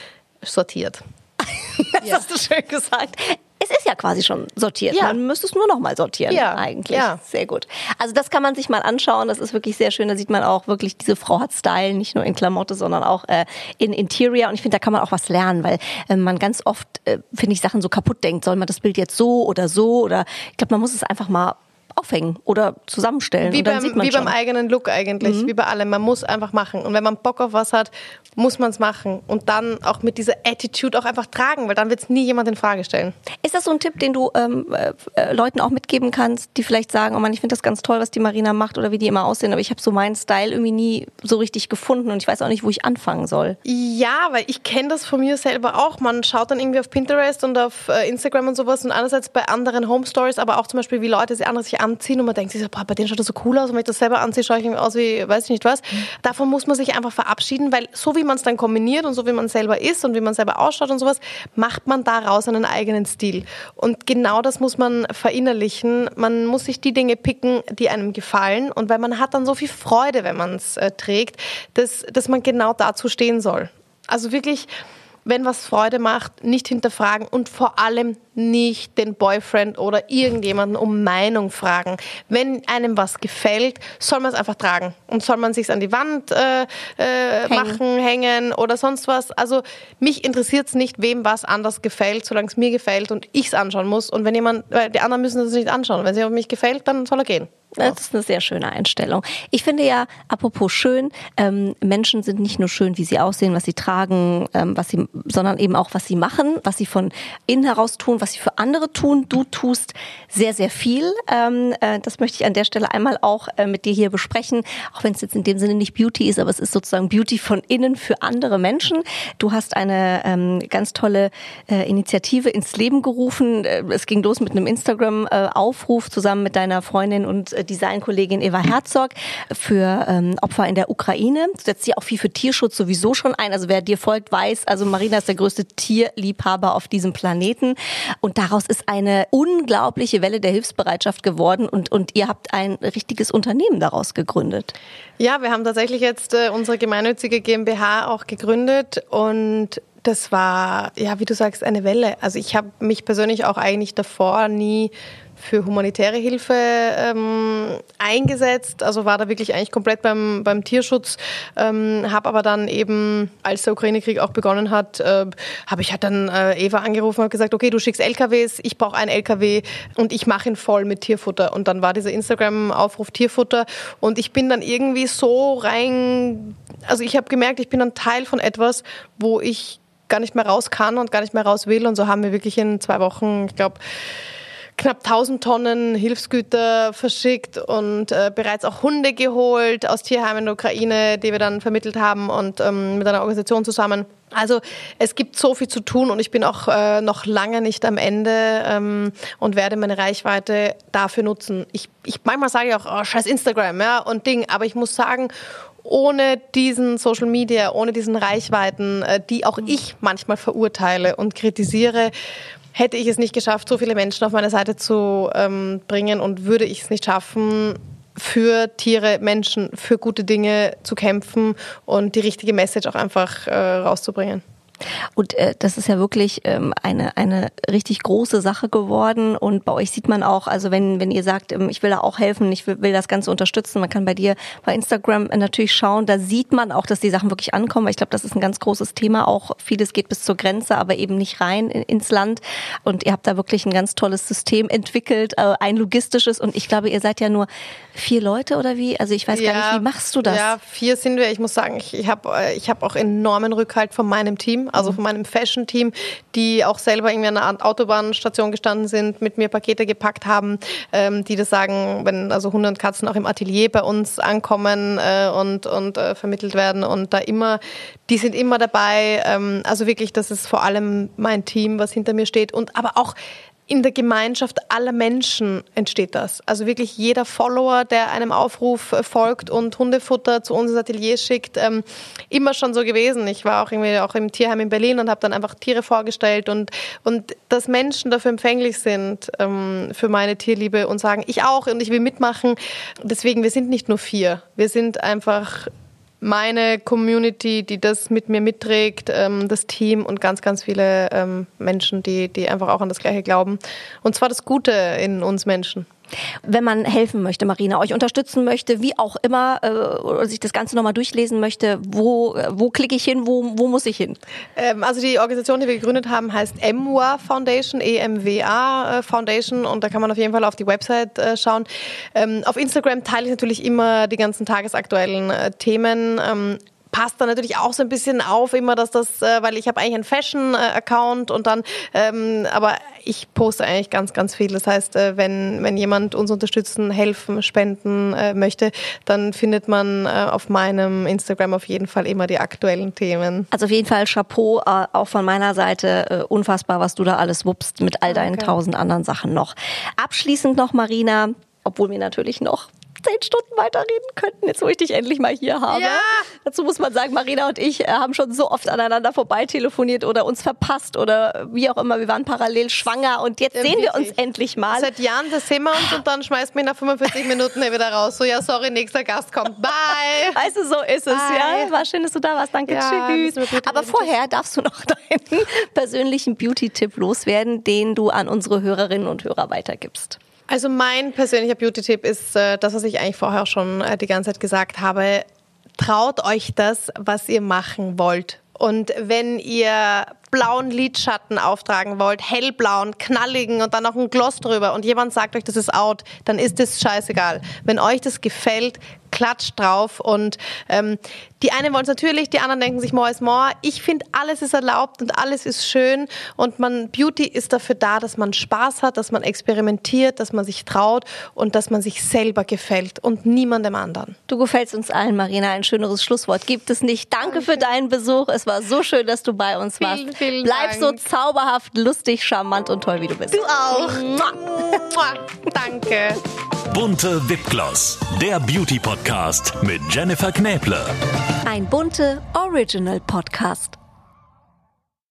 sortiert. Das hast du schön gesagt. Es ist ja quasi schon sortiert. Ja. Man müsste es nur noch mal sortieren Ja, eigentlich. ja. Sehr gut. Also das kann man sich mal anschauen. Das ist wirklich sehr schön. Da sieht man auch wirklich, diese Frau hat Style, nicht nur in Klamotte, sondern auch äh, in Interior. Und ich finde, da kann man auch was lernen, weil äh, man ganz oft, äh, finde ich, Sachen so kaputt denkt. Soll man das Bild jetzt so oder so? Oder ich glaube, man muss es einfach mal aufhängen oder zusammenstellen. Wie, beim, wie. Mhm. beim eigenen Look eigentlich, wie bei allem. Man muss einfach machen. Und wenn man Bock auf was hat, muss man es machen. Und dann auch mit dieser Attitude auch einfach tragen, weil dann wird es nie jemand in Frage stellen. Ist das so ein Tipp, den du ähm, äh, äh, Leuten auch mitgeben kannst, die vielleicht sagen, oh Mann, ich finde das ganz toll, was die Marina macht oder wie die immer aussehen, aber ich habe so meinen Style irgendwie nie so richtig gefunden und ich weiß auch nicht, wo ich anfangen soll. Ja, weil ich kenne das von mir selber auch. Man schaut dann irgendwie auf Pinterest und auf äh, Instagram und sowas und einerseits bei anderen Home Stories, aber auch zum Beispiel, wie Leute sich andere sich anziehen und man denkt sich so, boah, bei denen schaut das so cool aus und wenn ich das selber anziehe, schaue ich irgendwie aus wie, weiß ich nicht was. Davon muss man sich einfach verabschieden, weil so wie man es dann kombiniert und so wie man selber ist und wie man selber ausschaut und sowas, macht man daraus einen eigenen Stil. Und genau das muss man verinnerlichen. Man muss sich die Dinge picken, die einem gefallen und weil man hat dann so viel Freude, wenn man es äh, trägt, dass, dass man genau dazu stehen soll. Also wirklich, wenn was Freude macht, nicht hinterfragen und vor allem nicht den Boyfriend oder irgendjemanden um Meinung fragen. Wenn einem was gefällt, soll man es einfach tragen und soll man sich an die Wand äh, äh, Hängen. machen, hängen oder sonst was. Also mich interessiert es nicht, wem was anders gefällt, solange es mir gefällt und ich es anschauen muss. Und wenn jemand, weil die anderen müssen das nicht anschauen. Wenn es jemand mich gefällt, dann soll er gehen. Das ist eine sehr schöne Einstellung. Ich finde ja, apropos schön, ähm, Menschen sind nicht nur schön, wie sie aussehen, was sie tragen, ähm, was sie, sondern eben auch, was sie machen, was sie von innen heraus tun, was sie für andere tun. Du tust sehr, sehr viel. Ähm, äh, das möchte ich an der Stelle einmal auch äh, mit dir hier besprechen, auch wenn es jetzt in dem Sinne nicht Beauty ist, aber es ist sozusagen Beauty von innen für andere Menschen. Du hast eine ähm, ganz tolle äh, Initiative ins Leben gerufen. Äh, Es ging los mit einem Instagram-Aufruf zusammen mit deiner Freundin und äh, äh, Designkollegin Eva Herzog für ähm, Opfer in der Ukraine. Setzt sie auch viel für Tierschutz sowieso schon ein. Also wer dir folgt, weiß, also Marina ist der größte Tierliebhaber auf diesem Planeten. Und daraus ist eine unglaubliche Welle der Hilfsbereitschaft geworden und, und ihr habt ein richtiges Unternehmen daraus gegründet. Ja, wir haben tatsächlich jetzt äh, unsere gemeinnützige GmbH auch gegründet und das war, ja, wie du sagst, eine Welle. Also ich habe mich persönlich auch eigentlich davor nie für humanitäre Hilfe ähm, eingesetzt, also war da wirklich eigentlich komplett beim, beim Tierschutz, ähm, habe aber dann eben, als der Ukraine-Krieg auch begonnen hat, äh, habe ich halt dann äh, Eva angerufen und gesagt, okay, du schickst LKWs, ich brauche einen LKW und ich mache ihn voll mit Tierfutter. Und dann war dieser Instagram-Aufruf Tierfutter. Und ich bin dann irgendwie so rein, also ich habe gemerkt, ich bin dann Teil von etwas, wo ich gar nicht mehr raus kann und gar nicht mehr raus will. Und so haben wir wirklich in zwei Wochen, ich glaube, knapp 1000 Tonnen Hilfsgüter verschickt und äh, bereits auch Hunde geholt aus Tierheimen in der Ukraine, die wir dann vermittelt haben und ähm, mit einer Organisation zusammen. Also es gibt so viel zu tun und ich bin auch äh, noch lange nicht am Ende ähm, und werde meine Reichweite dafür nutzen. Ich, ich manchmal sage ich auch, oh, scheiß Instagram ja, und Ding, aber ich muss sagen, ohne diesen Social Media, ohne diesen Reichweiten, äh, die auch ich manchmal verurteile und kritisiere, hätte ich es nicht geschafft, so viele Menschen auf meine Seite zu ähm, bringen und würde ich es nicht schaffen, für Tiere, Menschen, für gute Dinge zu kämpfen und die richtige Message auch einfach äh, rauszubringen. Und äh, das ist ja wirklich ähm, eine, eine richtig große Sache geworden. Und bei euch sieht man auch, also wenn, wenn ihr sagt, ähm, ich will da auch helfen, ich will, will das Ganze unterstützen, man kann bei dir bei Instagram natürlich schauen, da sieht man auch, dass die Sachen wirklich ankommen. Ich glaube, das ist ein ganz großes Thema. Auch vieles geht bis zur Grenze, aber eben nicht rein in, ins Land. Und ihr habt da wirklich ein ganz tolles System entwickelt, äh, ein logistisches. Und ich glaube, ihr seid ja nur vier Leute oder wie? Also ich weiß ja, gar nicht, wie machst du das? Ja, vier sind wir. Ich muss sagen, ich, ich habe äh, ich hab auch enormen Rückhalt von meinem Team also von meinem Fashion-Team, die auch selber irgendwie an einer Autobahnstation gestanden sind, mit mir Pakete gepackt haben, ähm, die das sagen, wenn also Hunde und Katzen auch im Atelier bei uns ankommen äh, und, und äh, vermittelt werden und da immer, die sind immer dabei. Ähm, also wirklich, das ist vor allem mein Team, was hinter mir steht und aber auch in der Gemeinschaft aller Menschen entsteht das. Also wirklich jeder Follower, der einem Aufruf äh, folgt und Hundefutter zu uns ins Atelier schickt, ähm, immer schon so gewesen. Ich war auch irgendwie auch im Tierheim in Berlin und habe dann einfach Tiere vorgestellt und, und dass Menschen dafür empfänglich sind ähm, für meine Tierliebe und sagen, ich auch und ich will mitmachen. Deswegen, wir sind nicht nur vier. Wir sind einfach meine Community, die das mit mir mitträgt, ähm, das Team und ganz, ganz viele ähm, Menschen, die, die einfach auch an das Gleiche glauben. Und zwar das Gute in uns Menschen. Wenn man helfen möchte, Marina, euch unterstützen möchte, wie auch immer, äh, sich das Ganze nochmal durchlesen möchte, wo, wo klicke ich hin, wo, wo muss ich hin? Ähm, also die Organisation, die wir gegründet haben, heißt EMWA Foundation, E-M-W-A äh, Foundation und da kann man auf jeden Fall auf die Website äh, schauen. Ähm, auf Instagram teile ich natürlich immer die ganzen tagesaktuellen äh, Themen. Ähm, passt dann natürlich auch so ein bisschen auf, immer, dass das, äh, weil ich habe eigentlich einen Fashion-Account und dann, ähm, aber ich poste eigentlich ganz, ganz viel. Das heißt, äh, wenn, wenn jemand uns unterstützen, helfen, spenden äh, möchte, dann findet man äh, auf meinem Instagram auf jeden Fall immer die aktuellen Themen. Also auf jeden Fall Chapeau äh, auch von meiner Seite. Äh, unfassbar, was du da alles wuppst mit all deinen tausend anderen Sachen noch. Abschließend noch, Marina, obwohl wir natürlich noch zehn Stunden weiterreden könnten, jetzt wo ich dich endlich mal hier habe. Ja. Dazu muss man sagen, Marina und ich äh, haben schon so oft aneinander vorbei telefoniert oder uns verpasst oder wie auch immer. Wir waren parallel schwanger und jetzt ja, sehen wir uns endlich mal. Seit Jahren, das sehen wir uns und dann schmeißt mich nach 45 Minuten wieder raus. So, ja, sorry, nächster Gast kommt. Bye. Weißt du, so ist es, Bye. ja. War schön, dass du da warst. Danke, ja, tschüss. Aber vorher darfst du noch deinen persönlichen Beauty-Tipp loswerden, den du an unsere Hörerinnen und Hörer weitergibst. Also mein persönlicher Beauty-Tipp ist äh, das, was ich eigentlich vorher schon äh, die ganze Zeit gesagt habe. Traut euch das, was ihr machen wollt. Und wenn ihr blauen Lidschatten auftragen wollt, hellblauen, knalligen und dann noch ein Gloss drüber und jemand sagt euch, das ist out, dann ist das scheißegal. Wenn euch das gefällt, klatscht drauf und ähm, die einen wollen es natürlich, die anderen denken sich more is more. Ich finde, alles ist erlaubt und alles ist schön und man Beauty ist dafür da, dass man Spaß hat, dass man experimentiert, dass man sich traut und dass man sich selber gefällt und niemandem anderen. Du gefällst uns allen, Marina. Ein schöneres Schlusswort gibt es nicht. Danke, Danke. für deinen Besuch. Es war so schön, dass du bei uns warst. Vielen, vielen Bleib Dank. so zauberhaft, lustig, charmant und toll, wie du bist. Du auch. Danke. Bunte Wipgloss, der Beauty Podcast mit Jennifer Knäble. Ein bunte Original Podcast.